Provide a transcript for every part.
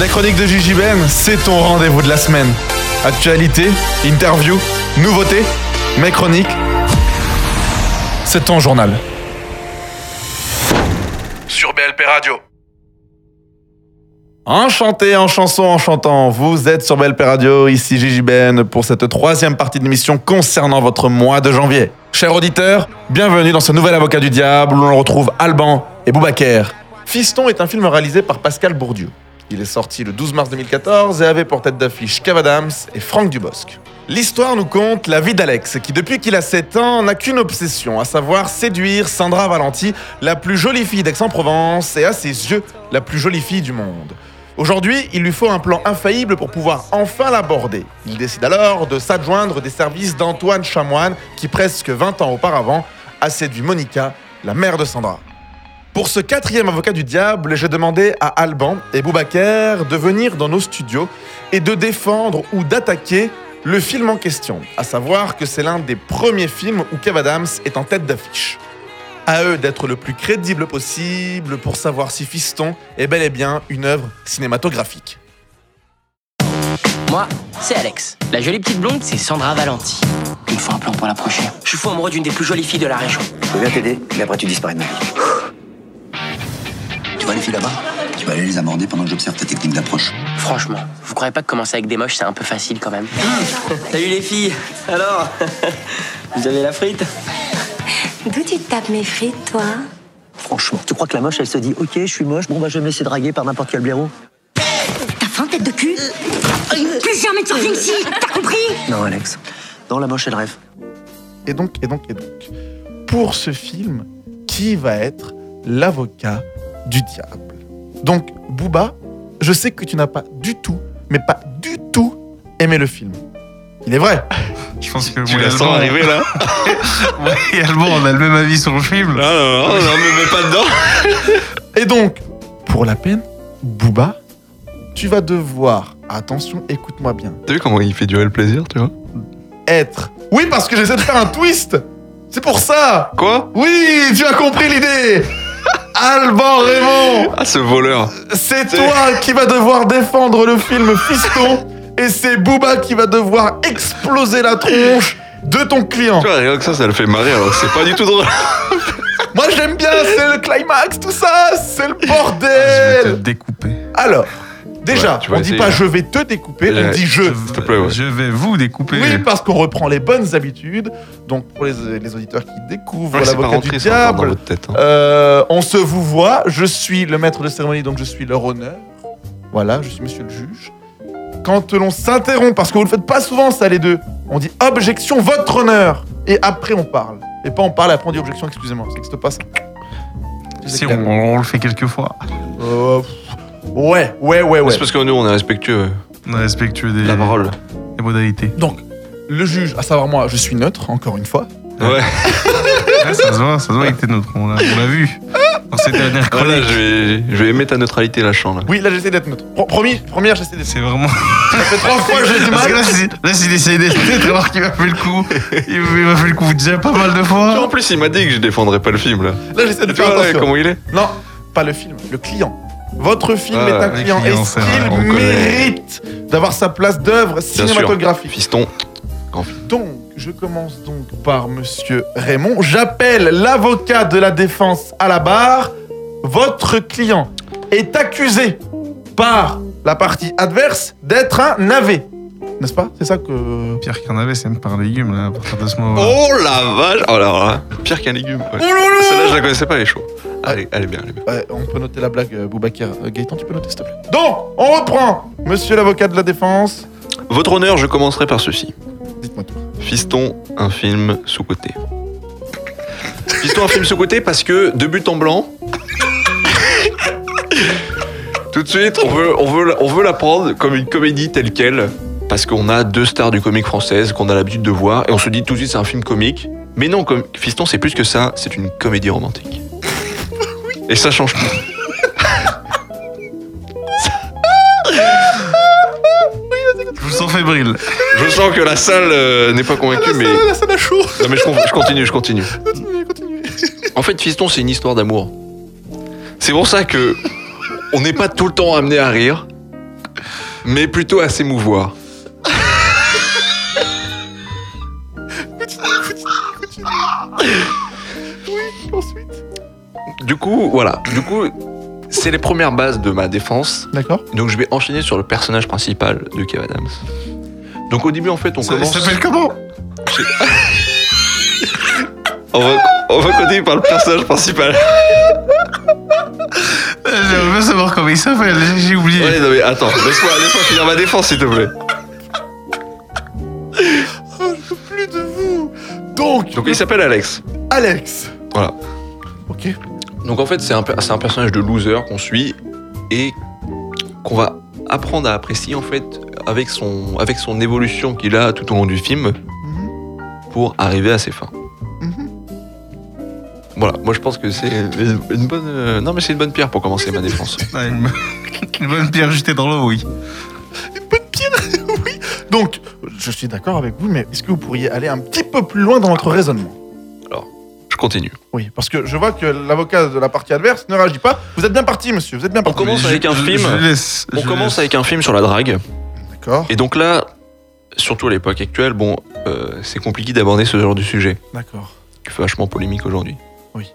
Les chroniques de Gigi Ben, c'est ton rendez-vous de la semaine. Actualité, interview, nouveautés, mes chroniques, c'est ton journal. Sur BLP Radio. Enchanté en chanson en chantant, vous êtes sur BLP Radio, ici Gigi Ben pour cette troisième partie de l'émission concernant votre mois de janvier. Chers auditeurs, bienvenue dans ce nouvel Avocat du Diable où l'on retrouve Alban et Boubaker. Fiston est un film réalisé par Pascal Bourdieu. Il est sorti le 12 mars 2014 et avait pour tête d'affiche Kev Adams et Franck Dubosc. L'histoire nous conte la vie d'Alex, qui depuis qu'il a 7 ans n'a qu'une obsession, à savoir séduire Sandra Valenti, la plus jolie fille d'Aix-en-Provence et à ses yeux, la plus jolie fille du monde. Aujourd'hui, il lui faut un plan infaillible pour pouvoir enfin l'aborder. Il décide alors de s'adjoindre des services d'Antoine Chamoine, qui presque 20 ans auparavant a séduit Monica, la mère de Sandra. Pour ce quatrième avocat du diable, j'ai demandé à Alban et Boubaker de venir dans nos studios et de défendre ou d'attaquer le film en question, à savoir que c'est l'un des premiers films où Kev Adams est en tête d'affiche. À eux d'être le plus crédible possible pour savoir si Fiston est bel et bien une œuvre cinématographique. Moi, c'est Alex. La jolie petite blonde, c'est Sandra Valenti. Il me faut un plan pour l'approcher. Je suis fou amoureux d'une des plus jolies filles de la région. Je viens t'aider, mais après tu disparais de ma vie. Tu vois les filles là-bas. Tu vas aller les aborder pendant que j'observe ta technique d'approche. Franchement, vous croyez pas que commencer avec des moches, c'est un peu facile quand même. Salut les filles. Alors Vous avez la frite? D'où tu tapes mes frites, toi? Franchement, tu crois que la moche, elle se dit Ok, je suis moche, bon bah je vais me laisser draguer par n'importe quel blaireau. T'as faim, tête de cul? Plus jamais tu reviens ici, t'as compris? Non, Alex. Non, la moche, elle rêve. Et donc, et donc, et donc, pour ce film, qui va être l'avocat du diable Donc, Booba, je sais que tu n'as pas du tout, mais pas du tout aimé le film. Il est vrai. Je pense que Tu moi et la sens Alban- arriver là moi et Alban, on a le même avis sur le film. Non, non, non, non, me mets pas dedans. Et donc, pour la peine, Booba, tu vas devoir, attention, écoute-moi bien, T'as vu comment il fait durer le plaisir, tu vois? Être. Oui, parce que j'essaie de faire un twist. C'est pour ça. Quoi? Oui, tu as compris l'idée. Alban Raymond, Ah, ce voleur. c'est toi qui vas devoir défendre le film Fiston et c'est Booba qui va devoir exploser la tronche de ton client. Tu vois, rien que ça, ça le fait marrer, alors c'est pas du tout drôle. Moi j'aime bien, c'est le climax, tout ça, c'est le Je vais te bordel. découper. Alors, déjà, Ouais, tu vas on dit essayer. pas je vais te découper, on Ouais. dit je. S'il te plaît, ouais. Je vais vous découper. Oui, parce qu'on reprend les bonnes habitudes. Donc pour les, les auditeurs qui découvrent Ouais, pas l'avocat du diable, votre tête. hein. Euh, on se vous voit, je suis le maître de cérémonie, donc je suis leur honneur. Voilà, je suis monsieur le juge. Quand l'on s'interrompt, parce que vous le faites pas souvent ça les deux, on dit objection, votre honneur. Et après on parle. Et pas on parle après on dit objection, excusez-moi, ça n'existe pas ça. Si on, on le fait quelques fois. Euh, ouais, ouais, ouais, ouais. C'est parce que nous, on est respectueux On est respectueux des, de la parole. des modalités. Donc, le juge, à savoir moi, je suis neutre, encore une fois. Ouais. Ouais, ça se voit, ça se voit, il était neutre. On l'a on l'a vu. Dans ces dernières chroniques. je vais, je vais aimer ta neutralité, la champ, là. Oui, là j'essaie d'être neutre. Pro- promis, première, j'essaie d'être C'est vraiment. Ça fait trois fois que j'ai du Parce que mal. là, si- là, s'il essaye d'être neutre, alors qu'il m'a fait le coup. Il m'a fait le coup déjà pas mal de En fois. plus, il m'a dit que je défendrais pas le film, là. Là j'essaie de Tu faire vois, là, attention. comment il est? Non, pas le film, le client. Votre film Ah, est un client. Est-ce qu'il mérite d'avoir sa place d'œuvre cinématographique Fiston. Donc, je commence donc par Monsieur Raymond. J'appelle l'avocat de la défense à la barre. Votre client est accusé par la partie adverse d'être un navet. N'est-ce pas? C'est ça que... Pierre Carnavet, c'est même par légumes, là, à partir de ce moment. Oh la vache Oh là là, pire qu'un légume. ouais. Oh Celle-là, je la connaissais pas, elle est chaud. Allez, elle est bien, elle est bien. Ouais, on peut noter la blague, euh, Boubacar. Euh, Gaëtan, tu peux noter, s'il te plaît? Donc, on reprend. Monsieur l'avocat de la défense. Votre honneur, je commencerai par ceci. Dites-moi tout. Fiston, un film sous-côté. Fiston, un film sous-côté parce que, de but en blanc, tout de suite, on veut, on, veut, on veut la prendre comme une comédie telle qu'elle, parce qu'on a deux stars du comique française qu'on a l'habitude de voir, et on se dit tout de suite c'est un film comique. Mais non, comme Fiston, c'est plus que ça, c'est une comédie romantique. Et ça change tout. Je vous sens fébrile. Je sens que la salle euh, n'est pas convaincue, mais... Ah, ça a chaud. Non mais je, je continue, je continue. Continuez, continuez. En fait, Fiston, c'est une histoire d'amour. C'est pour ça que on n'est pas tout le temps amené à rire, mais plutôt à s'émouvoir. Du coup, voilà. Du coup, c'est les premières bases de ma défense. D'accord. Donc je vais enchaîner sur le personnage principal de Kev Adams. Donc au début, en fait, on Ça, commence. ça s'appelle comment? On va, on va continuer par le personnage principal. J'aimerais bien savoir comment il s'appelle, j'ai- oublié. Ouais, non mais attends, laisse-moi laisse finir ma défense, s'il te plaît. Plus de vous. Donc, Donc il s'appelle Alex. Alex. Voilà. Ok. Donc en fait, c'est un, un personnage de loser qu'on suit et qu'on va apprendre à apprécier en fait avec son, avec son évolution qu'il a tout au long du film Mhm. pour arriver à ses fins. Mhm. Voilà, moi je pense que c'est une, bonne. euh, non mais c'est une bonne pierre pour commencer ma défense. Ah, une, une bonne pierre jetée dans l'eau, oui. Une bonne pierre. oui. Donc, je suis d'accord avec vous, mais est-ce que vous pourriez aller un petit peu plus loin dans votre raisonnement? Je continue. Oui, parce que je vois que l'avocat de la partie adverse ne réagit pas. Vous êtes bien parti, monsieur. Vous êtes bien On parti. commence avec un film. je laisse, On je commence laisse. avec un film sur la drague. D'accord. Et donc là, surtout à l'époque actuelle, bon, euh, c'est compliqué d'aborder ce genre de sujet. D'accord. qui fait vachement polémique aujourd'hui. Oui.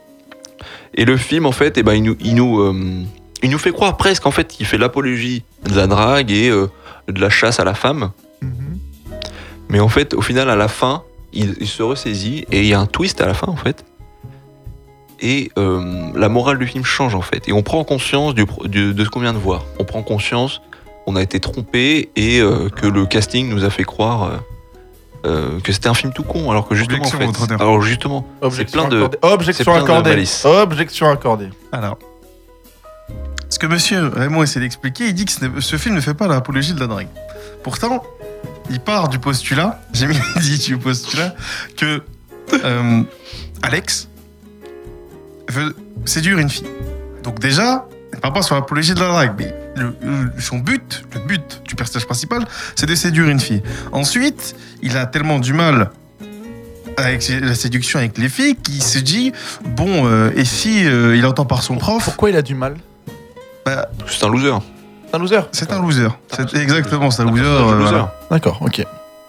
Et le film, en fait, eh ben, il, nous, il, nous, euh, il nous fait croire presque en fait, qu'il fait l'apologie de la drague et euh, de la chasse à la femme. Mhm. Mais en fait, au final, à la fin, il, il se ressaisit et il y a un twist à la fin, en fait. Et euh, la morale du film change, en fait. Et on prend conscience du, pro- du- de ce qu'on vient de voir. On prend conscience, on a été trompé et euh, que le casting nous a fait croire. euh, que c'était un film tout con, alors que justement, en fait, alors justement, Objection plein de- accordée. c'est Objection plein de accordée. Objection accordée. Alors. Ce que monsieur Raymond essaie d'expliquer, il dit que ce, film ne fait pas l'apologie de la drague. Pourtant, il part du postulat, j'ai mis dit du postulat, que euh, Alex veut séduire une fille. Donc déjà, il ne part pas sur l'apologie de la drague, mais le- le- son but, le but du personnage principal, c'est de séduire une fille. Ensuite, il a tellement du mal avec la séduction avec les filles qu'il se dit bon euh, et si euh, il entend par son prof? Pourquoi il a du mal? C'est un loser. C'est un loser. c'est un loser c'est exactement c'est un loser, euh. D'accord, ok.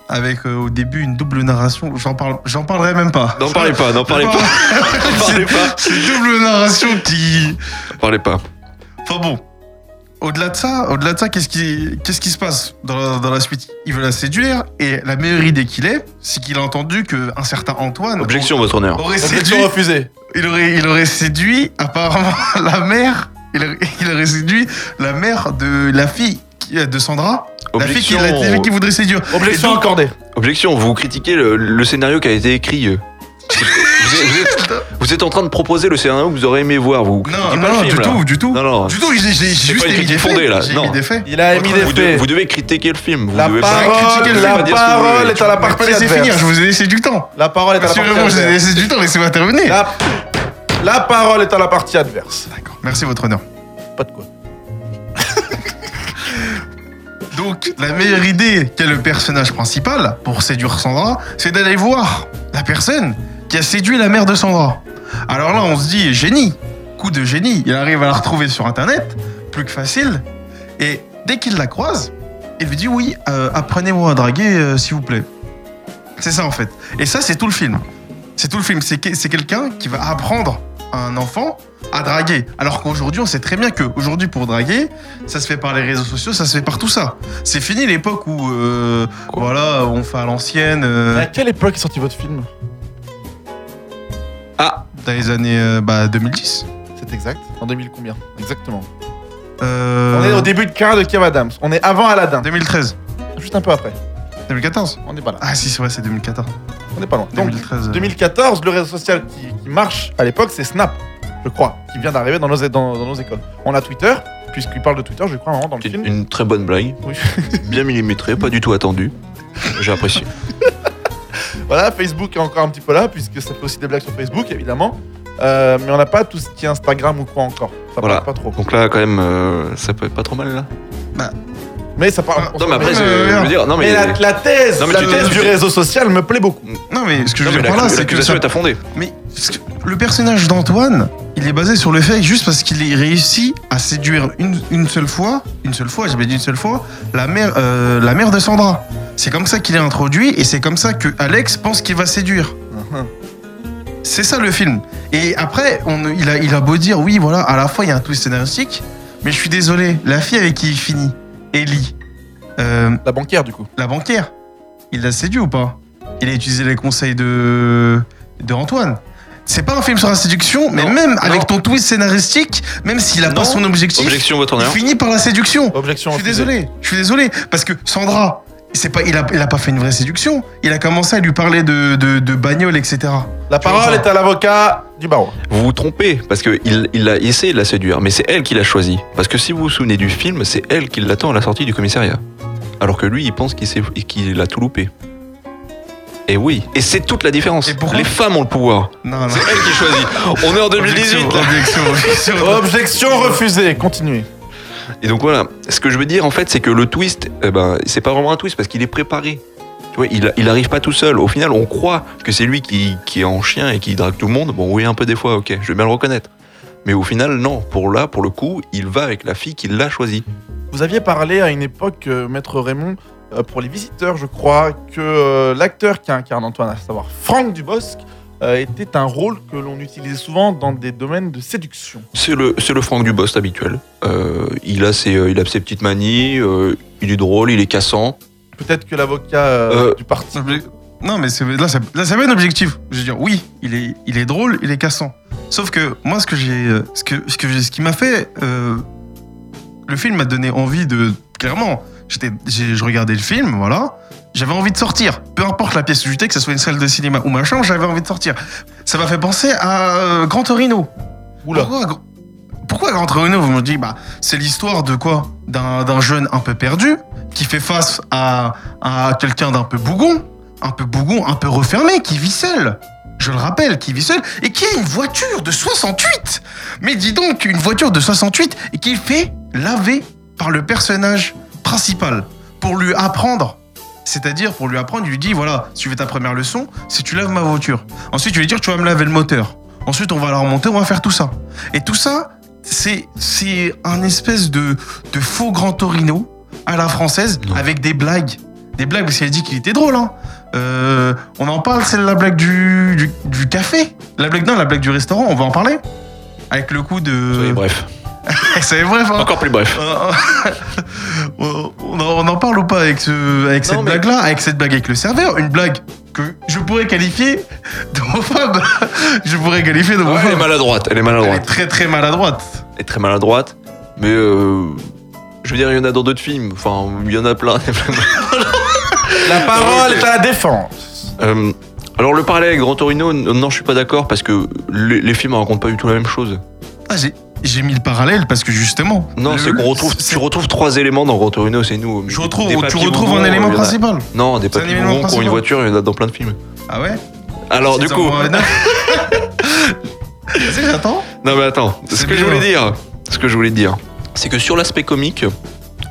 Avec euh, au début une double narration j'en parle j'en parlerai même pas N'en parlez pas, n'en parlez pas. N'en parlez pas. c'est une double narration qui N'en parlez pas. enfin bon au-delà de ça au-delà de ça qu'est-ce qui qu'est-ce qui se passe dans la, dans la suite? Il veut la séduire et la meilleure idée qu'il ait c'est qu'il a entendu que un certain Antoine Objection, votre honneur. aurait Objection séduit refusée. Il aurait, il aurait séduit apparemment la mère. Il aurait, il aurait séduit la mère de la fille qui- de Sandra. La fille, qui, Objection, la qui voudrait séduire. Objection donc- accordée. objection, vous critiquez le, le scénario qui a été écrit. euh. Vous êtes, vous êtes- vous êtes en train de proposer le scénario que vous aurez aimé voir. Vous critiquez Non, pas non, film, du là. tout, du tout. Non, non. Du tout, j'ai juste pas une émis des critique faits. fondée, là. Non. des faits. Il a émis des Vous, devez, faits. vous devez critiquer le film. Vous La devez parole, pas critiquer le film, la pas vous parole est à la Vous pouvez pas partie laisser finir, adverse. je vous ai laissé du temps. La parole est à la partie Raymond, je vous ai laissé du temps, laissez-moi terminer. La... la parole est à la partie adverse. D'accord, merci votre honneur. Pas de quoi. La meilleure idée qu'a le personnage principal pour séduire Sandra, c'est d'aller voir la personne qui a séduit la mère de Sandra. Alors là, on se dit génie, coup de génie. Il arrive à la retrouver sur internet, plus que facile. Et dès qu'il la croise, il lui dit oui, euh, apprenez-moi à draguer, euh, s'il vous plaît. C'est ça en fait. Et ça, c'est tout le film. C'est tout le film. C'est quelqu'un qui va apprendre à un enfant à draguer. Alors qu'aujourd'hui, on sait très bien que aujourd'hui, pour draguer, ça se fait par les réseaux sociaux, ça se fait par tout ça. C'est fini l'époque où, euh, voilà, on fait à l'ancienne, euh, À quelle époque est sorti votre film? Ah, dans les années euh, bah, 2010. C'est exact. En 2000 combien? Exactement. Euh, On est au début de carrière de Kev Adams. On est avant Aladdin. 2013. Juste un peu après. 2014 On n'est pas là. Ah si, c'est vrai, c'est 2014. On n'est pas loin. Donc, 2013. euh, 2014, le réseau social qui, qui marche à l'époque, c'est Snap, je crois, qui vient d'arriver dans nos, dans, dans nos écoles. On a Twitter, puisqu'il parle de Twitter, je crois, vraiment dans le film. une très bonne blague. Oui. Bien millimétrée, pas du tout attendue. J'ai apprécié. Voilà, Facebook est encore un petit peu là, puisque ça fait aussi des blagues sur Facebook, évidemment. Euh, mais on n'a pas tout ce qui est Instagram ou quoi encore. Ça Voilà. pas trop. Donc là, quand même, euh, ça peut être pas trop mal là. Mais ça parle. On Non, mais après, euh, je veux dire, non mais, Mais la, la thèse, Non, mais la tu thèse tu du réseau social me plaît beaucoup. Non mais ce que je veux dire par là, c'est que ça... est à fonder. Mais le personnage d'Antoine, il est basé sur le fait que juste parce qu'il est réussi à séduire une, une seule fois, une seule fois, j'avais dit une seule fois, la mère, euh, la mère de Sandra. C'est comme ça qu'il est introduit et c'est comme ça que Alex pense qu'il va séduire. C'est ça le film. Et après, on, il, a, il a beau dire, oui, voilà, à la fois il y a un twist scénaristique, mais je suis désolé, la fille avec qui il finit, Ellie, euh, La banquière, du coup. la banquière, il l'a séduit ou pas? Il a utilisé les conseils de, de Antoine. C'est pas un film sur la séduction, mais Non, même avec ton twist scénaristique, même s'il a Non. pas son objectif, Objection, votre il honneur. finit par la séduction. Objection Je suis refusée. désolé, je suis désolé, parce que Sandra, c'est pas, il a, il a pas fait une vraie séduction. Il a commencé à lui parler de, de, de bagnole, etc. La parole est à l'avocat du barreau. Vous vous trompez, parce qu'il il a essayé de la séduire, mais c'est elle qui l'a choisi. Parce que si vous vous souvenez du film, c'est elle qui l'attend à la sortie du commissariat. Alors que lui, il pense qu'il s'est- qu'il a tout loupé. Et oui, et c'est toute la différence. Les femmes ont le pouvoir. Non, non. C'est elle qui choisit. On est en 2018. Objection, là. objection, objection. Objection refusée. Continuez. Et donc voilà, ce que je veux dire en fait, c'est que le twist, eh ben, c'est pas vraiment un twist parce qu'il est préparé. Tu vois, il, il arrive pas tout seul. Au final, on croit que c'est lui qui, est en chien et qui drague tout le monde. Bon, oui, un peu des fois, ok, je vais bien le reconnaître. Mais au final, non. Pour là, pour le coup, il va avec la fille qui l'a choisi. Vous aviez parlé à une époque, euh, Maître Raymond, euh, pour les visiteurs, je crois, que euh, l'acteur qui incarne Antoine, à savoir Franck Dubosc, euh, était un rôle que l'on utilisait souvent dans des domaines de séduction. C'est le, c'est le Franck Dubosc habituel. Euh, il, a ses, euh, il a ses petites manies, euh, il est drôle, il est cassant. Peut-être que l'avocat euh, Euh, du parti. Non, mais c'est- là, c'est là, c'est pas un objectif. Je veux dire, oui, il est, il est drôle, il est cassant. Sauf que moi, ce que j'ai, ce que, ce que j'ai- ce qui m'a fait, euh, le film m'a donné envie de, clairement, j'étais, j'ai- je regardais le film, voilà, j'avais envie de sortir. Peu importe la pièce où j'étais, que ce soit une salle de cinéma ou machin, j'avais envie de sortir. Ça m'a fait penser à euh, Grand Torino. Oula. Pourquoi, pourquoi Grand Torino Vous me dites, bah, c'est l'histoire de quoi? D'un jeune un peu perdu qui fait face à, à quelqu'un d'un peu bougon, un peu bougon, un peu refermé, qui vit seul. Je le rappelle, qui vit seul et qui a une voiture de 68. Mais dis donc, une voiture de 68 et qui fait laver par le personnage principal pour lui apprendre. C'est-à-dire, pour lui apprendre, il lui dit voilà, tu veux ta première leçon, si tu laves ma voiture. Ensuite, tu lui dire tu vas me laver le moteur. Ensuite, on va la remonter, on va faire tout ça. Et tout ça, c'est c'est un espèce de, de faux Grand Torino à la française Non. avec des blagues. Des blagues, parce qu'elle dit qu'il était drôle. Hein. Euh, on en parle, c'est la blague du, du, du café. La blague, non, la blague du restaurant, on va en parler. Avec le coup de. Bref. c'est bref, hein. Encore plus bref. On, en, parle ou pas avec, ce, avec cette mais- blague-là Avec cette blague avec le serveur? Une blague que je pourrais qualifier d'homophobe. je pourrais qualifier Ouais, elle est d'homophobe. maladroite. Elle est Elle est maladroite. très très maladroite. Elle est très maladroite. Mais euh, je veux dire, il y en a dans d'autres films. Enfin, il y en a plein. La parole est à la défense. Euh, alors le parallèle avec Grand Torino, non, je suis pas d'accord parce que les, les films ne racontent pas du tout la même chose. Ah, j'ai- j'ai mis le parallèle parce que justement. Non, c'est qu'on retrouve, tu retrouves trois éléments dans Grand Torino, c'est nous. Je retrouve, tu retrouves un élément principal. Non, des élément bougons pour une voiture, il y en a dans plein de films. Ah ouais Alors du coup, un- Vas-y, j'attends. non mais attends, ce que je voulais dire, ce que je voulais dire, c'est que sur l'aspect comique,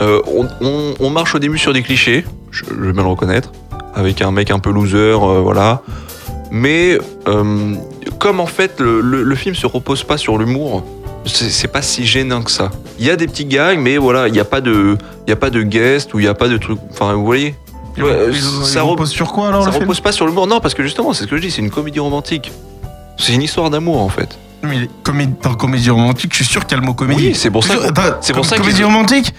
euh, on, on- on marche au début sur des clichés, je, je vais bien le reconnaître, avec un mec un peu loser, euh, voilà. Mais euh, comme en fait le, le- le film se repose pas sur l'humour, c'est pas si gênant que ça. Il y a des petits gags, mais voilà, il n'y a pas de, il y a pas de guest ou il y a pas de truc. Enfin, vous voyez. Ouais, ça repose sur quoi alors ça le film repose pas sur l'humour, non, parce que justement, c'est ce que je dis, c'est une comédie romantique. C'est une histoire d'amour en fait. Mais il est comé- dans comédie romantique, je suis sûr qu'il y a le mot comédie. Oui, c'est pour ça. C'est pour ça Comédie romantique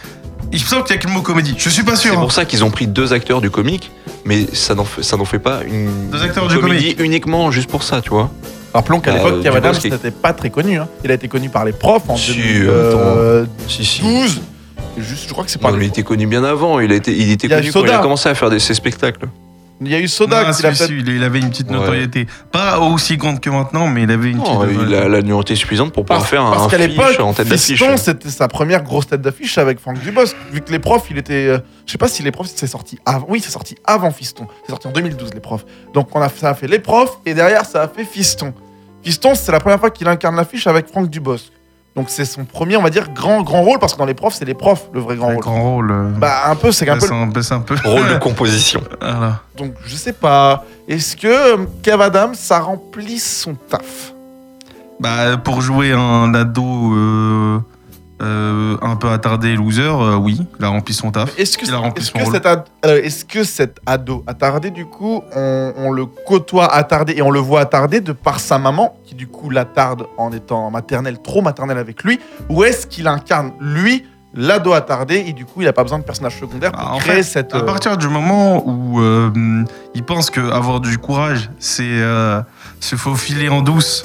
Il me semble qu'il y a que le mot comédie. Je suis pas sûr. c'est hein. pour ça qu'ils ont pris deux acteurs du comique, mais ça n'en fait, ça n'en fait pas une Deux acteurs une du comédie uniquement juste pour ça, tu vois. Rappelons qu'à Bah, l'époque, Kev Adams Dubosc est- n'était pas très connu. hein. Il a été connu par les profs en Si, 2012. attends. Si si. Et Juste, je crois que c'est pas. Non, mais il était connu bien avant. Il a été, il était Il connu quand il a commencé à faire des, ses spectacles. Il y a eu Soda Non, qui il, il avait une petite Ouais. notoriété. Pas aussi grande que maintenant, mais il avait une Non, petite il a la numéroté suffisante pour pouvoir Parce, faire parce un qu'à fiche l'époque, en tête d'affiche. Fiston, c'était sa première grosse tête d'affiche avec Franck Dubosc. Vu que les profs, il était. euh, je sais pas si les profs, c'est sorti avant. Oui, c'est sorti avant Fiston. C'est sorti en 2012, les profs. Donc on a, ça a fait les profs et derrière, ça a fait Fiston. Fiston, c'est la première fois qu'il incarne l'affiche avec Franck Dubosc. Donc c'est son premier, on va dire, grand grand rôle parce que dans les profs, c'est les profs le vrai grand rôle. grand rôle. euh, Bah un peu, c'est un peu. un un peu- Rôle de composition. Voilà. Donc je sais pas. Est-ce que euh, Kev Adams ça remplit son taf? Bah, pour jouer un ado euh, euh, un peu attardé, loser, euh, oui, il a rempli son taf. Est-ce que, Il a rempli est-ce son que rôle. cet ad- est-ce que cet ado attardé, du coup, on, on le côtoie attardé et on le voit attardé de par sa maman, qui du coup l'attarde en étant maternelle, trop maternelle avec lui, ou est-ce qu'il incarne, lui, l'ado attardé et du coup il n'a pas besoin de personnage secondaire pour Ah, en créer fait, cette... À euh, partir du moment où euh, il pense qu'avoir du courage, c'est euh, se faufiler en douce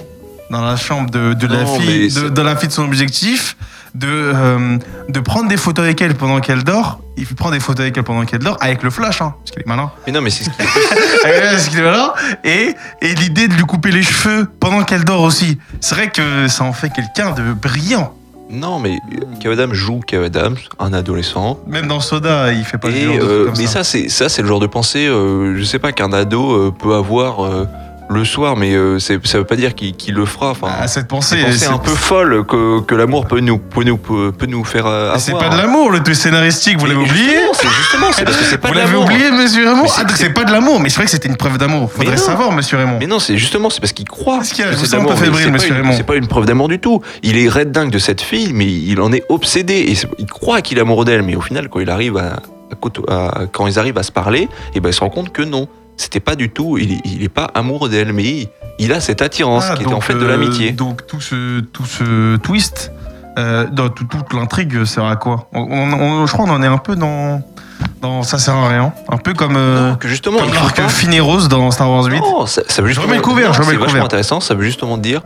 dans la chambre de, de la Non, fille, de la fille de son objectif, de, euh, de prendre des photos avec elle pendant qu'elle dort, il prend des photos avec elle pendant qu'elle dort, avec le flash, hein, parce qu'il est malin. Mais non, mais c'est ce qui Ouais, parce qu'il est malin. Et, et l'idée de lui couper les cheveux pendant qu'elle dort aussi. C'est vrai que ça en fait quelqu'un de brillant. Non, mais Kev Adams joue Kev Adams, un adolescent. Même dans Soda, il fait pas Et, genre de euh, comme mais ça, c'est ça, c'est le genre de pensée, euh, je sais pas, qu'un ado euh, peut avoir euh, le soir, mais euh, ça veut pas dire qu'il le fera. Enfin, Ah, cette pensée, c'est un peu folle que, que l'amour peut nous, peut nous, peut, nous faire euh, C'est pas de l'amour, le twist scénaristique, vous l'avez oublié C'est justement, c'est parce que c'est pas Vous de l'avez l'amour. oublié, monsieur Raymond Ah, c'est pas de l'amour, mais c'est vrai que c'était une preuve d'amour. Faudrait savoir, monsieur Raymond. Mais non, c'est justement, c'est parce qu'il croit. A que vous c'est d'amour, pas une- Raymond. C'est pas une preuve d'amour du tout. Il est red dingue de cette fille, mais il en est obsédé. Et il croit qu'il est amoureux d'elle, mais au final, quand il arrive à, à côto- à- quand ils arrivent à se parler, et ben il se rend compte que non. C'était pas du tout. Il, est- il est pas amoureux d'elle, mais il, a cette attirance Ah, qui était en fait de euh, l'amitié. Donc tout ce, tout ce twist, euh, dans tout- toute l'intrigue sert à quoi? On, on- on- Je crois qu'on en est un peu dans, dans ça sert à rien. Un peu comme, euh, Non, que justement, comme l'arc pas- Fine et Rose dans Star Wars 8. Non, ça, ça veut Je justement- remets le couvert, je remets c'est vachement intéressant. Ça veut justement dire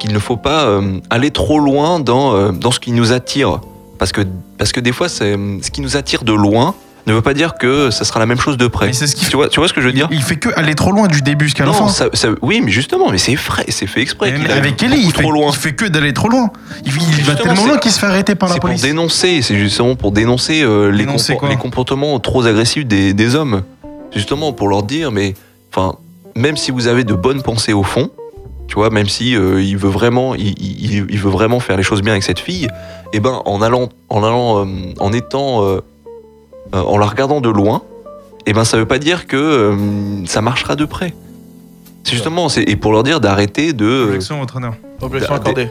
qu'il ne faut pas euh, aller trop loin dans, dans ce qui nous attire. Parce que, parce que des fois, c'est, ce qui nous attire de loin ne veut pas dire que ça sera la même chose de près. Mais c'est ce qui Tu vois, tu vois ce que je veux dire Il fait que aller trop loin du début jusqu'à la fin. ça, ça- oui, mais justement, mais c'est vrai, c'est fait exprès. Mais avec Kelly, il fait, trop loin. il fait que d'aller trop loin. Il, il va tellement c'est- loin qu'il se fait arrêter par la C'est pour police. dénoncer, c'est justement pour dénoncer, euh, les, Dénoncer compor- quoi les comportements trop agressifs des, des hommes. Justement pour leur dire, mais enfin, même si vous avez de bonnes pensées au fond, tu vois, même si euh, il veut vraiment, il, il- il veut vraiment faire les choses bien avec cette fille, et ben en allant, en allant, euh, en étant, en la regardant de loin, et ben ça veut pas dire que euh, ça marchera de près. C'est justement, c'est et pour leur dire d'arrêter de. Objection, entraîneur. Objection accordée.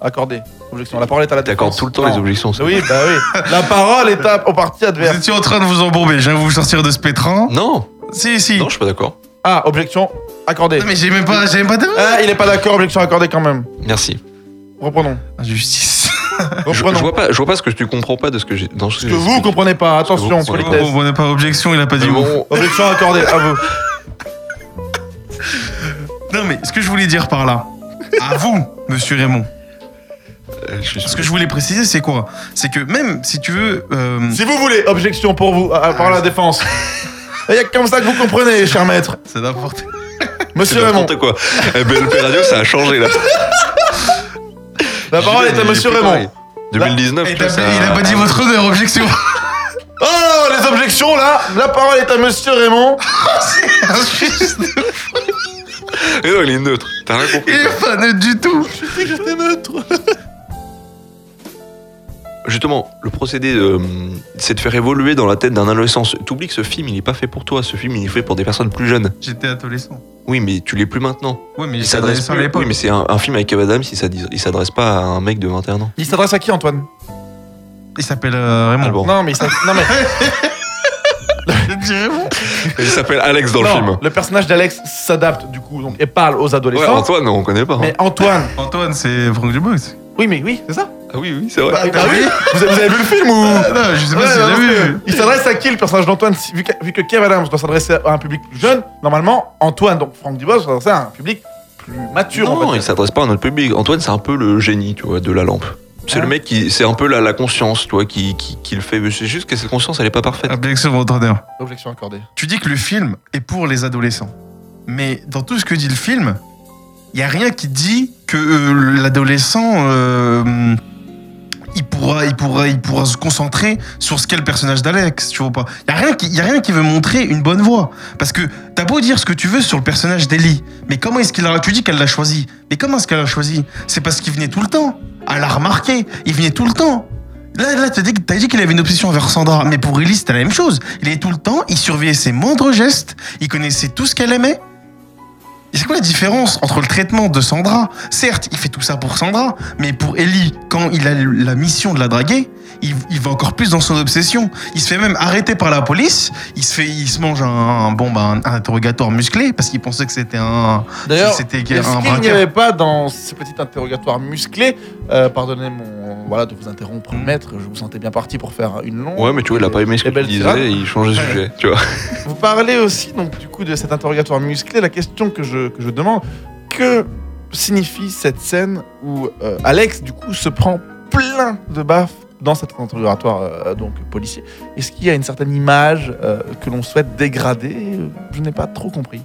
Accordée. Objection. La parole est à la T'accordes tout le temps Non. les objections. Oui, bah oui. La parole est à- au parti Vous adverse. étiez en train de vous embourber. Je viens vous sortir de ce pétrin. Non, Si, si. non, je suis pas d'accord. Ah, objection accordée. Non, mais j'ai même pas, j'ai même pas de. Ah, il est pas d'accord, objection accordée quand même. Merci. Reprenons. Justice. Je, je vois pas, je vois pas ce que tu comprends pas de ce que j'ai. Dans ce Ce que vous comprenez pas, attention, vous comprenez politesse. On n'est pas objection, il a pas dit bon, Objection accordée, à vous. Non, mais ce que je voulais dire par là, à vous, monsieur Raymond, euh, je ce que je voulais préciser, c'est quoi? C'est que même si tu veux. euh, Si vous voulez, objection pour vous, à, à part la défense. Il y a comme ça que vous comprenez, cher maître. c'est n'importe Monsieur C'est Raymond, n'importe quoi. Eh, BLP Radio, ça a changé là. la parole est à Il monsieur Raymond. pareil. 2019, Et tu vois, t'as- ça- Il a pas dit votre honneur, objection. Oh, les objections là La parole est à monsieur Raymond. Eh non, il est neutre. T'as rien compris. Il est pas neutre du tout. Je dis que j'étais neutre. Justement, le procédé, euh, c'est de faire évoluer dans la tête d'un adolescent. T'oublies que ce film, il est pas fait pour toi. Ce film, il est fait pour des personnes plus jeunes. J'étais adolescent. Oui, mais tu l'es plus maintenant. Ouais, mais Il il s'adresse à plus. l'époque. Oui, mais c'est un, un film avec Kev Adams. Il s'adresse- il s'adresse pas à un mec de 21 ans. Il s'adresse à qui, Antoine? Il s'appelle euh, Raymond. Non, mais il. Non, mais. Il s'appelle Alex dans le film. le personnage d'Alex s'adapte du coup donc, et parle aux Ouais, adolescents. Antoine, non, on connaît pas. hein. mais Antoine. Antoine, c'est Franck Dubox. Oui, mais oui, c'est ça. Ah oui, oui, c'est vrai. Bah, bah oui. Vous avez, vous avez vu le film ou? Ah, non, je sais pas Ouais, si j'ai parce vu. Il s'adresse à qui le personnage d'Antoine Si- vu que, vu que Kev Adams doit s'adresser à un public plus jeune, normalement, Antoine, donc Franck Dubos, doit s'adresser à un public plus mature. Non, dire. il s'adresse pas à notre public. Antoine, c'est un peu le génie, tu vois, de la lampe. C'est Hein le mec qui, c'est un peu la, la conscience, tu vois, qui, qui, qui le fait. Mais c'est juste que cette conscience, elle est pas parfaite. Objection, honneur. Objection accordée. Tu dis que le film est pour les adolescents. Mais dans tout ce que dit le film, il y a rien qui dit que euh, l'adolescent, euh, il pourra, il pourra, il pourra se concentrer sur ce qu'est le personnage d'Alex. Tu vois pas Il y a rien qui, y a rien qui veut montrer une bonne voie. Parce que t'as beau dire ce que tu veux sur le personnage d'Ellie, mais comment est-ce qu'il a Tu qu'elle l'a choisi, mais comment est-ce qu'elle l'a choisi? C'est parce qu'il venait tout le temps. Elle l'a remarqué. Il venait tout le temps. Là, là, t'as dit, dit qu'il avait une obsession envers Sandra, mais pour Ellie, c'était la même chose. Il est tout le temps, il surveillait ses moindres gestes, il connaissait tout ce qu'elle aimait. C'est quoi la différence entre le traitement de Sandra? Certes, il fait tout ça pour Sandra, mais pour Ellie, quand il a la mission de la draguer, il, il va encore plus dans son obsession. Il se fait même arrêter par la police. Il se fait, il se mange un, un- bon, bah, un, interrogatoire musclé parce qu'il pensait que c'était un, D'ailleurs, c'était est-ce qu'il n'y avait pas dans ce petit interrogatoire musclé, euh, pardonnez mon, voilà, de vous interrompre, Mm. maître, je vous sentais bien parti pour faire une longue. Ouais, mais tu vois, il a pas aimé ce que tu disais et il changeait de Ouais. sujet, tu vois. Vous parlez aussi donc du coup de cet interrogatoire musclé. La question que je, que je demande, que signifie cette scène où euh, Alex du coup se prend plein de baffes dans cet interrogatoire euh, donc policier Est-ce qu'il y a une certaine image euh, que l'on souhaite dégrader? Je n'ai pas trop compris.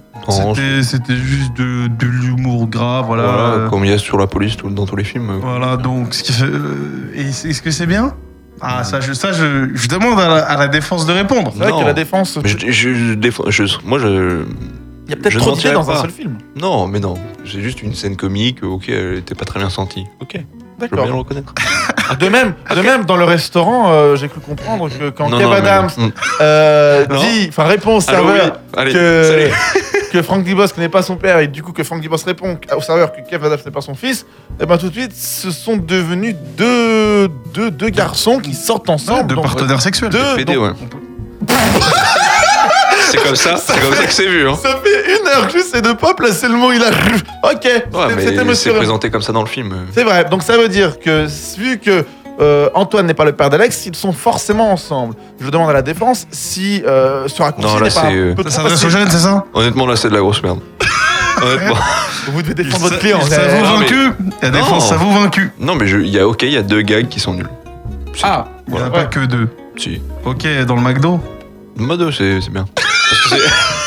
C'était, juste de, de l'humour grave, voilà. voilà, comme il y a sur la police tout- dans tous les films. Voilà, donc, ce qui fait, euh, est-ce que c'est bien? Ah, ça, je, ça je, je demande à la, à la défense de répondre. C'est vrai Non. que la défense, Mais je, je, je défends- je- moi, je. il y a peut-être trop d'idées dans un seul film. Non, mais non. C'est juste une scène comique, ok, elle était pas très bien sentie. Ok, je veux bien le D'accord. reconnaître. De même, de même, dans le restaurant, euh, j'ai cru comprendre que quand Non, Kev non, mais Adams euh, Non. dit, enfin répond au Allô, serveur oui. Allez, que, salut. que Frank Dibos connaît pas son père et du coup que Frank Dibos répond au serveur que Kev Adams n'est pas son fils, et ben tout de suite, ce sont devenus deux, deux, deux garçons qui sortent ensemble. de donc, partenaires sexuels. deux, PD, donc, ouais. C'est comme ça, c'est comme ça que c'est vu, hein. Ça fait une j'essaie de pas placer le mot, il a. Ok, Ouais, c'était- mais c'est monsieur. présenté comme ça dans le film. C'est vrai, donc ça veut dire que vu que euh, Antoine n'est pas le père d'Alex, ils sont forcément ensemble. Je demande à la défense si euh, ce raccourci Non, là, n'est pas c'est, un euh, Ça aux facile. jeunes, c'est ça Honnêtement, là, c'est de la grosse merde. Honnêtement. Vous devez défendre votre Ça- client. Ça c'est- vous Non, mais- vaincu La Non. défense, ça vous vaincu Non, mais je- il y a, ok, il y a deux gags qui sont nuls. Ah, Il n'y en a ouais. pas que deux. Si. Ok, dans le McDo Modo, c'est c'est bien. Parce que c'est-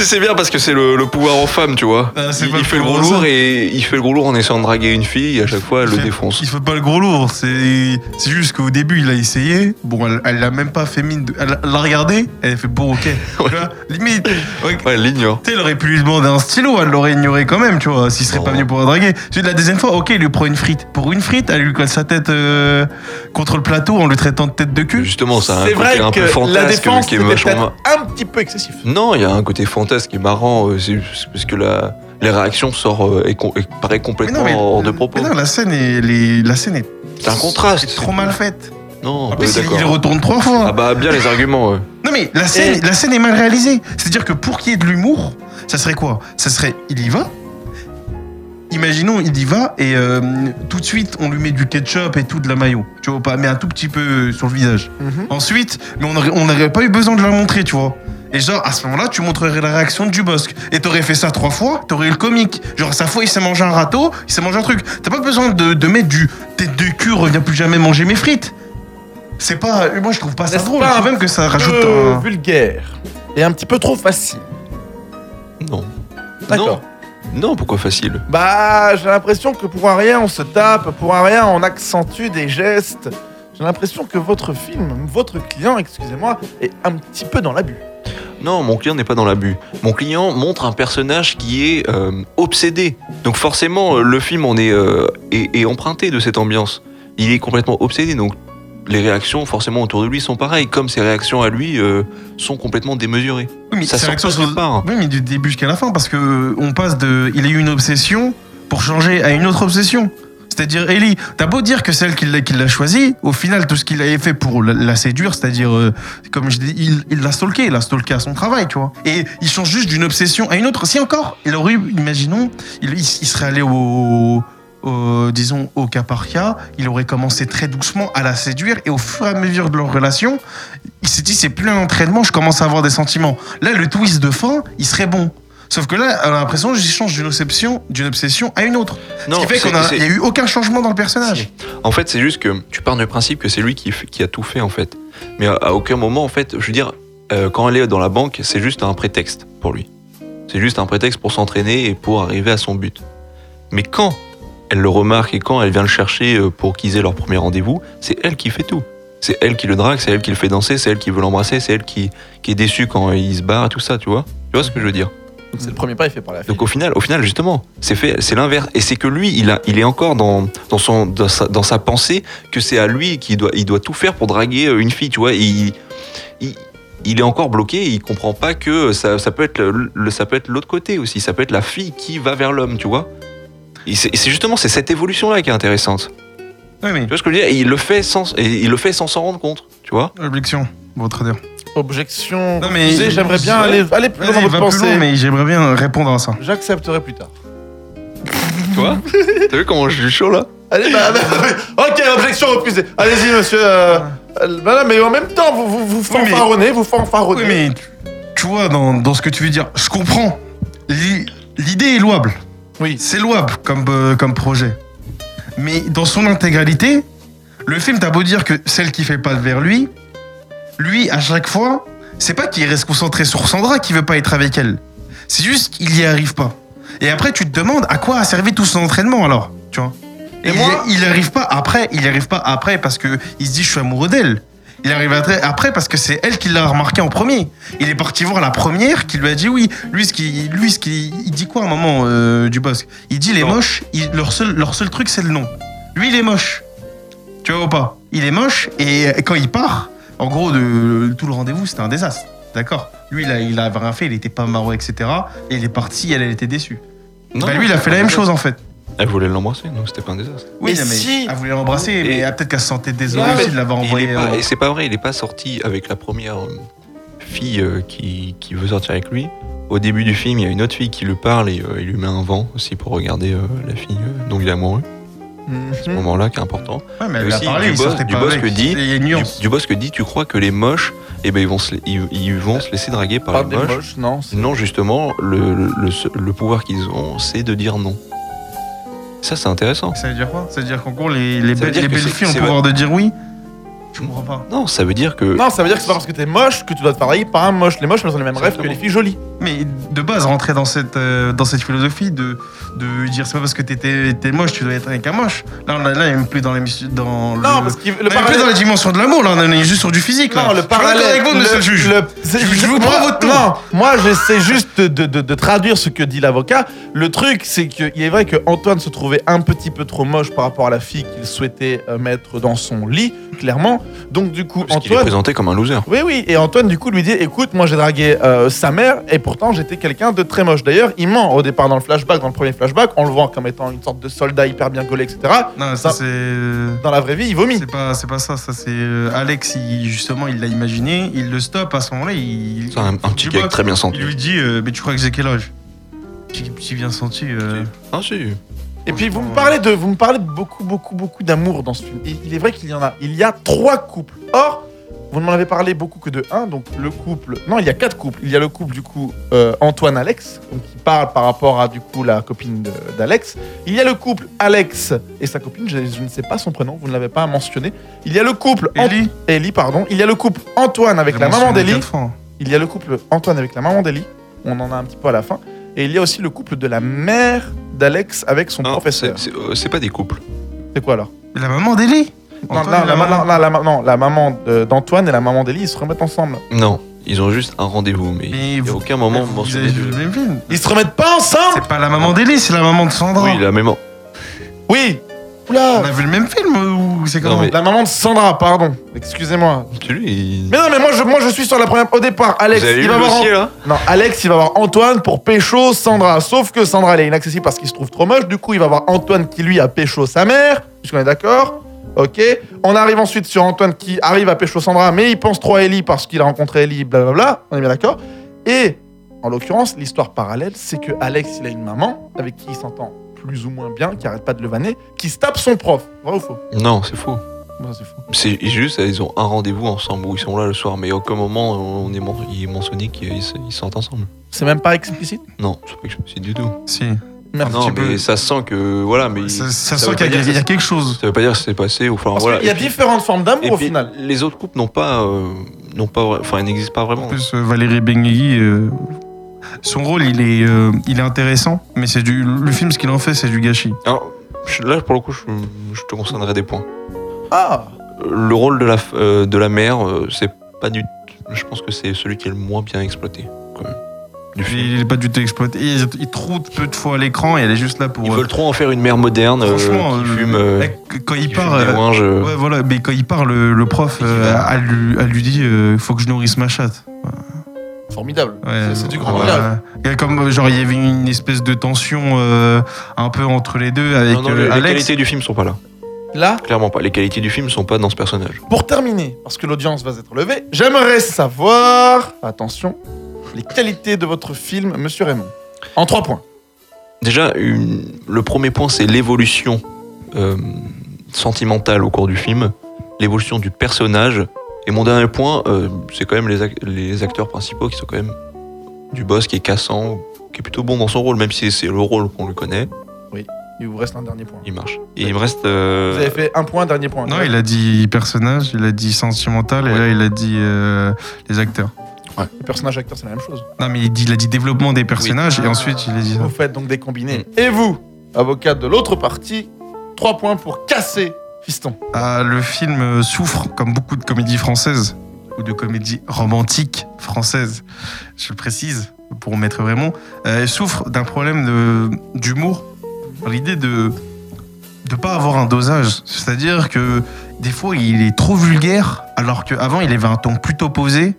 Si, c'est bien parce que c'est le, le pouvoir aux femmes, tu vois. Ah, c'est il, pas il le fait le gros lourd et il fait le gros lourd en essayant de draguer une fille et à chaque fois elle Il le fait- défonce. Il fait pas le gros lourd, c'est c'est juste qu'au début il a essayé. Bon, elle, elle l'a même pas fait mine. De... Elle l'a regardé, elle a fait bon, ok. Limite, ouais, Ouais, elle l'ignore. tu sais, elle aurait pu lui demander un stylo, elle l'aurait ignoré quand même, tu vois, s'il serait pas venu pour la draguer. Ensuite, la deuxième fois, ok, il lui prend une frite. Pour une frite, elle lui colle sa tête euh, contre le plateau en lui traitant de tête de cul. Justement, ça a un C'est vrai côté un que peu la fantasque défense qui est vachement. un petit peu excessif. Non, il y a un côté fantasque qui est marrant. euh, C'est c'est parce que la, les réactions sortent euh, et, com- paraît Mais complètement non, mais, hors de propos. mais non, la scène est, les- la scène est, C'est un contraste. est trop mal faite. Non, En bah, il, d'accord. il retourne trois fois. Ah bah bien les arguments. ouais. Non mais la scène, Et- la scène est mal réalisée. C'est-à-dire que pour qu'il y ait de l'humour, ça serait quoi? Ça serait, il y va. Imaginons, il y va et euh, tout de suite on lui met du ketchup et tout de la mayo, tu vois pas, mais un tout petit peu sur le visage. Ensuite, mais on n'aurait on n'aurait pas eu besoin de la montrer, tu vois. Et genre à ce moment-là, tu montrerais la réaction du Bosque. Et t'aurais fait ça trois fois, t'aurais eu le comique. Genre sa fois il s'est mangé un râteau, il s'est mangé un truc. T'as pas besoin de, de mettre du tête de cul, reviens plus jamais manger mes frites. C'est pas, moi je trouve pas ça N'est-ce drôle. pas Je trouve même que ça Un rajoute peu un. vulgaire et un petit peu trop facile. Non. D'accord. Non. Non, pourquoi facile? Bah, j'ai l'impression que pour un rien on se tape, pour un rien on accentue des gestes. J'ai l'impression que votre film, votre client, excusez-moi, est un petit peu dans l'abus. Non, mon client n'est pas dans l'abus. Mon client montre un personnage qui est euh, obsédé. Donc forcément, euh, le film est, euh, est, est emprunté de cette ambiance. Il est complètement obsédé, donc les réactions forcément autour de lui sont pareilles, comme ses réactions à lui euh, sont complètement démesurées. Oui, mais Ça sort nulle part. Oui, mais du début jusqu'à la fin, parce que on passe de. Il a eu une obsession pour changer à une autre obsession. C'est-à-dire, Ellie, t'as beau dire que qui l'a qui l'a choisie, au final, tout ce qu'il avait fait pour la, séduire, c'est-à-dire, euh, comme je dis, il l'a stalké, il l'a stalké à son travail, tu vois. Et il change juste d'une obsession à une autre. Si encore, il aurait imaginons, il, serait allé au. au- disons au cas par cas, il aurait commencé très doucement à la séduire et au fur et à mesure de leur relation, il s'est dit c'est plus un entraînement, je commence à avoir des sentiments. Là, le twist de fin, il serait bon. Sauf que là, on a l'impression qu'il change d'une obsession, d'une obsession à une autre. Non, Ce qui fait c'est- qu'on a, eu aucun changement dans le personnage. En fait, c'est juste que tu pars du principe que c'est lui qui, a tout fait, en fait. Mais à, à aucun moment, en fait, je veux dire, euh, quand elle est dans la banque, c'est juste un prétexte pour lui. C'est juste un prétexte pour s'entraîner et pour arriver à son but. Mais quand elle le remarque et quand elle vient le chercher euh, pour qu'ils aient leur premier rendez-vous, c'est elle qui fait tout. C'est elle qui le drague, c'est elle qui le fait danser, c'est elle qui veut l'embrasser, c'est elle qui, qui est déçue quand il se barre et tout ça, tu vois Tu vois ce que je veux dire? Donc c'est le premier pas, il fait par la fille. Donc au final, au final justement, c'est fait, c'est l'inverse. Et c'est que lui, il, a, il est encore dans, dans, son, dans, sa, dans sa pensée que c'est à lui qu'il doit, il doit tout faire pour draguer euh, une fille, tu vois. Et il, il, il est encore bloqué, il comprend pas que ça, ça peut être le, le- ça peut être l'autre côté aussi. Ça peut être la fille qui va vers l'homme, tu vois. Et c'est justement c'est cette évolution là qui est intéressante. Oui, mais. Tu vois ce que je veux dire? Et il le fait sans, et il le fait sans s'en rendre compte, tu vois. Objection, votre dire. Objection. Non, mais- j'aimerais bien aller, aller plus loin dans Vas-y, votre va plus pensée. loin, mais j'aimerais bien répondre à ça. J'accepterai plus tard. Quoi? T'as vu comment je suis chaud là? Allez, bah, bah, bah, ok, objection refusée. Allez-y, monsieur. Euh, euh, bah, là, mais en même temps, vous vous, vous Oui, mais- fanfaronnez, vous fanfaronnez. Oui, mais tu- tu vois, dans, dans ce que tu veux dire, je comprends. L'i- L'idée est louable. Oui. C'est louable comme, euh, comme projet. Mais dans son intégralité, le film, t'as beau dire que celle qui fait pas vers lui, lui, à chaque fois, c'est pas qu'il reste concentré sur Sandra qui veut pas être avec elle. C'est juste qu'il y arrive pas. Et après, tu te demandes à quoi a servi tout son entraînement alors, tu vois. Et, Et moi- il, il arrive pas après, il arrive pas après parce que il se dit je suis amoureux d'elle. Il arrive après, après parce que c'est elle qui l'a remarqué en premier. Il est parti voir la première qui lui a dit oui. Lui, ce qui, lui, ce qui, il dit quoi à un moment euh, du boss Il dit les Non. moches, il- leur seul, leur seul truc c'est le nom. Lui, il est moche. Tu vois ou pas? Il est moche et quand il part, en gros, de, tout le rendez-vous, c'était un désastre. D'accord Lui, il, a, il avait rien fait, il était pas marrant, etc. Et il est parti, elle, elle était déçue. Non, bah, lui, il a fait la même chose en fait. Elle voulait l'embrasser, donc c'était pas un désastre. Oui, Mais si. elle voulait l'embrasser, Et- mais peut-être qu'elle se sentait désolée aussi de l'avoir envoyé. pas- euh, et c'est pas vrai, il est pas sorti avec la première euh, fille euh, qui, qui veut sortir avec lui. Au début du film, il y a une autre fille qui lui parle et euh, il lui met un vent aussi pour regarder euh, la fille euh, dont il est amoureux. Ce Mhm. moment-là qui est important. Ouais, mais Et aussi, parlé, du boss- du boss que dit- Du, nuance. du boss que dit, tu crois que les moches, eh ben ils vont se, ils, ils vont se laisser draguer par Pas les moches. moches, non. Non, justement, le, le, le seul- le pouvoir qu'ils ont, c'est de dire non. Ça, c'est intéressant. Ça veut dire quoi? Ça veut dire qu'en gros, les, les, belles, les belles filles ont le pouvoir de dire oui? Je comprends pas. Non, ça veut dire que. Non, ça veut dire que c'est pas parce que t'es moche que tu dois te faire draguer par un moche. Les moches, elles ont les mêmes rêves que les filles jolies. Mais de base, rentrer dans cette, euh, dans cette philosophie de, de dire c'est pas parce que t'étais t'es moche, tu dois être avec un moche. Là, on a- là il est même plus dans l'émission. Dans le... Non, parce que le est même plus parallèle. dans la dimension de l'amour, là, on est juste sur du physique. Là. Non, le Je suis pas parallèle. avec vous, monsieur le le- juge. le- Je- je vous prends votre tour. Non, moi j'essaie juste de, de- traduire ce que dit l'avocat. Le truc, c'est qu'il est vrai que Antoine se trouvait un petit peu trop moche par rapport à la fille qu'il souhaitait euh, mettre dans son lit, clairement. Donc du coup, Parce qu'il est Antoine. présenté comme un loser. Oui, oui, et Antoine, du coup, lui dit Écoute, moi j'ai dragué euh, sa mère, et pourtant j'étais quelqu'un de très moche. D'ailleurs, il ment au départ dans le flashback, dans le premier flashback, on le voit comme étant une sorte de soldat hyper bien gaulé, etc. Non, ça, Ça- c'est. Dans la vraie vie, il vomit. C'est pas, c'est pas ça, ça c'est euh, Alex, il- justement, il l'a imaginé, il le stoppe à ce moment-là, il, C'est un, un petit vois, très bien il senti. lui dit euh, Mais tu crois que j'ai quel âge? Petit petit bien senti. euh, Ah, si. Et puis vous me parlez de, vous me parlez de beaucoup, beaucoup, beaucoup d'amour dans ce film. Et il est vrai qu'il y en a. Il y a trois couples. Or, vous ne m'en avez parlé beaucoup que de un. Donc le couple. Non, il y a quatre couples. Il y a le couple du coup euh, Antoine Alex, donc qui parle par rapport à du coup la copine d'Alex. Il y a le couple Alex et sa copine. Je, je ne sais pas son prénom. Vous ne l'avez pas mentionné. Il y a le couple Ant- Ellie Ellie, pardon. Il y a le couple Antoine avec la maman d'Ellie. Il y a le couple Antoine avec la maman d'Ellie. On en a un petit peu à la fin. Et il y a aussi le couple de la mère d'Alex avec son Non, professeur. c'est- euh, c'est pas des couples. C'est quoi alors? La maman d'Ellie non, la, la ma- maman. la non, la maman d'Antoine et la maman d'Elie, ils se remettent ensemble. Non, ils ont juste un rendez-vous, mais Mais il n'y a vous- aucun moment Vous avez de- film Ils se remettent pas ensemble C'est pas la maman d'Ellie, c'est la maman de Sandra. Oui, la même. Oui On Oula a vu le même film ou c'est comment mais- La maman de Sandra, pardon. Excusez-moi. Il... Mais non, mais moi je, moi je suis sur la première. Au départ, Alex, Vous avez il va voir. dossier, là? Non, Alex, il va voir Antoine pour pécho Sandra. Sauf que Sandra, elle est inaccessible parce qu'il se trouve trop moche. Du coup, il va voir Antoine qui, lui, a pécho sa mère. Puisqu'on est d'accord Ok. On arrive ensuite sur Antoine qui arrive à pécho Sandra, mais il pense trop à Ellie parce qu'il a rencontré Ellie, blablabla. On est bien d'accord Et, en l'occurrence, l'histoire parallèle, c'est que Alex, il a une maman avec qui il s'entend plus ou moins bien, qui arrête pas de le vanner, qui se tape son prof. Vrai ou faux? Non, c'est faux. Bon, c'est faux. C'est juste, ils ont un rendez-vous ensemble où ils sont là le soir, mais à aucun moment on est, il est mentionné qu'ils sortent ensemble. C'est même pas explicite? Non, c'est pas explicite du tout. Si. Merci. non, petit mais peu. ça sent que. Voilà, mais. Ça, ça ça sent qu'il y, il y a que- quelque chose. Ça veut pas dire que c'est passé, ou enfin Parce voilà. qu'il y a puis- différentes formes d'amour au puis, final. Les autres couples n'ont pas. euh, n'ont pas enfin, ils n'existent pas En vraiment. plus, euh, Valérie Benguigui, euh, son rôle, il est, euh, il est intéressant, mais c'est du, le film, ce qu'il en fait, c'est du gâchis. Alors, là, pour le coup, je, je te concernerarais des points. Ah Le rôle de la, euh, de la mère, c'est pas du. Je pense que c'est celui qui est le moins bien exploité. Quand même. Il est pas du tout exploité. Il, il trop peu de fois à l'écran et elle est juste là pour. Ils euh, veulent trop en faire une mère moderne euh, franchement, qui euh, fume, euh, mec, quand il qui part. fume des euh, ouinges, euh. Ouais, voilà, mais quand il part, le, le prof euh, elle, lui, elle lui dit euh, faut que je nourrisse ma chatte. Formidable. Ouais, C'est- du grand. Et Comme euh, genre il y avait une espèce de tension euh, un peu entre les deux avec Non, non, euh, les, les Alex. qualités du film sont pas là. Là, Clairement pas. Les qualités du film sont pas dans ce personnage. pour terminer, parce que l'audience va être levée, j'aimerais savoir, attention, les qualités de votre film, Monsieur Raymond. En trois points. Déjà, une- le premier point, c'est l'évolution euh, sentimentale au cours du film, l'évolution du personnage. Et mon dernier point, euh, c'est quand même les, ac- les acteurs principaux qui sont quand même du boss qui est cassant, qui est plutôt bon dans son rôle, même si c'est le rôle qu'on le connaît, Il vous reste un dernier point. il marche. Et il me reste. euh, Vous avez fait un point, dernier point. Non, il a dit personnage, il a dit sentimental et là il a dit euh, les acteurs. Le personnage acteur, c'est la même chose. Non, mais il, dit, il a dit développement des personnages et Ah. ensuite il a dit ça. Vous faites donc des combinés. Et vous, avocat de l'autre partie, trois points pour casser Fiston. Ah, le film euh, souffre, comme beaucoup de comédies françaises, ou de comédies romantiques françaises, je le précise, pour mettre vraiment, euh, souffre d'un problème de- d'humour. L'idée de ne pas avoir un dosage. C'est-à-dire que des fois, il est trop vulgaire, alors qu'avant, il avait un ton plutôt posé.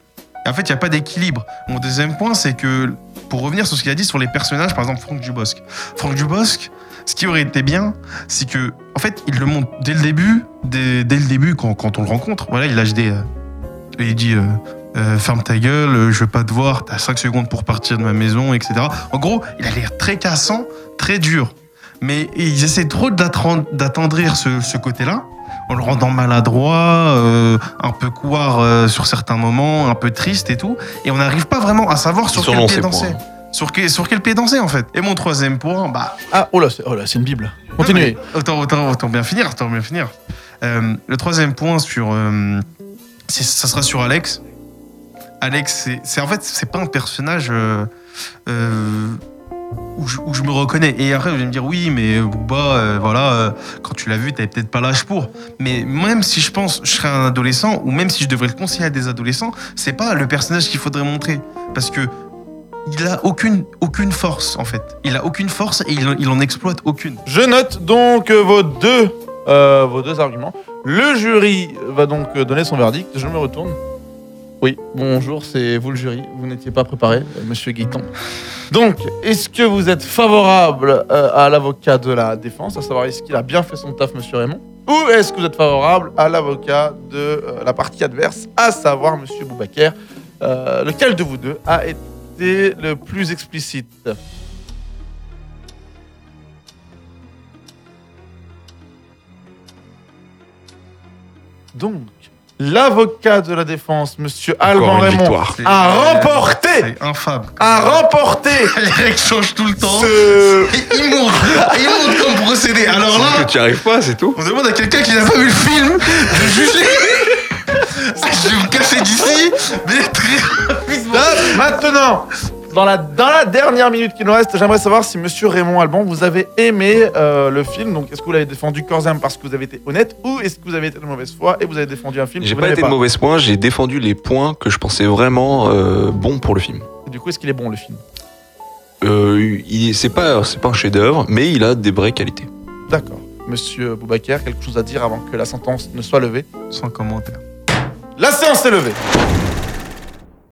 En fait, il n'y a pas d'équilibre. Mon deuxième point, c'est que, pour revenir sur ce qu'il a dit sur les personnages, par exemple, Franck Dubosc. Franck Dubosc, ce qui aurait été bien, c'est que, en fait, il le montre dès le début, dès, le début, quand, on le rencontre. Voilà, il lâche des. euh, il dit euh, euh, Ferme ta gueule, je veux pas te voir, t'as 5 secondes pour partir de ma maison, etc. En gros, il a l'air très cassant, très dur. Mais ils essaient trop d'attendrir ce, ce côté-là, en le rendant maladroit, euh, un peu couard euh, sur certains moments, un peu triste et tout. Et on n'arrive pas vraiment à savoir sur quel pied danser. points. Sur quel, sur quel pied danser, en fait. Et mon troisième point, bah, Ah, oh là, c'est oh là, c'est une Bible. Continuez. mais Autant, autant, autant bien finir, autant bien finir. Euh, le troisième point sur, euh, ça sera sur Alex. Alex, c'est- c'est en fait, c'est pas un personnage euh, euh, où, je, me reconnais. Et après, vous allez me dire, oui, mais Booba, euh, voilà, euh, quand tu l'as vu, t'avais peut-être pas l'âge pour. Mais même si je pense, je serais un adolescent, ou même si je devrais le conseiller à des adolescents, c'est pas le personnage qu'il faudrait montrer. Parce que il a aucune, force, en fait. Il a aucune force et il, il en exploite aucune. Je note donc euh, vos deux, vos deux arguments. Le jury va donc donner son verdict. Je me retourne. Oui, bonjour, c'est vous le jury. Vous n'étiez pas préparé, euh, monsieur Guiton. Donc, est-ce que vous êtes favorable euh, à l'avocat de la défense, à savoir est-ce qu'il a bien fait son taf, monsieur Raymond Ou est-ce que vous êtes favorable à l'avocat de euh, la partie adverse, à savoir monsieur Boubaker Lequel de vous deux a été le plus explicite? Donc, l'avocat de la défense, monsieur Alban Raymond, victoire. a remporté, C'est infâme. a remporté Les règles changent tout le temps. ce... Et il montre, il montre comme procédé. Alors là, que tu n'y arrives pas, c'est tout. on demande à quelqu'un qui n'a pas vu le film de juger. Je vais me casser d'ici, mais très rapidement. Maintenant, dans la, dans la dernière minute qui nous reste, j'aimerais savoir si monsieur Raymond Alban, vous avez aimé euh, le film. Donc, est-ce que vous l'avez défendu corps et âme parce que vous avez été honnête ou est-ce que vous avez été de mauvaise foi et vous avez défendu un film que J'ai vous pas n'aimez été de mauvais points, j'ai défendu les points que je pensais vraiment euh, bons pour le film. Du coup, est-ce qu'il est bon le film? Euh, il- c'est pas, c'est pas un chef-d'œuvre, mais il a des vraies qualités. D'accord. Monsieur Boubaker, quelque chose à dire avant que la sentence ne soit levée? Sans commentaire. La séance est levée.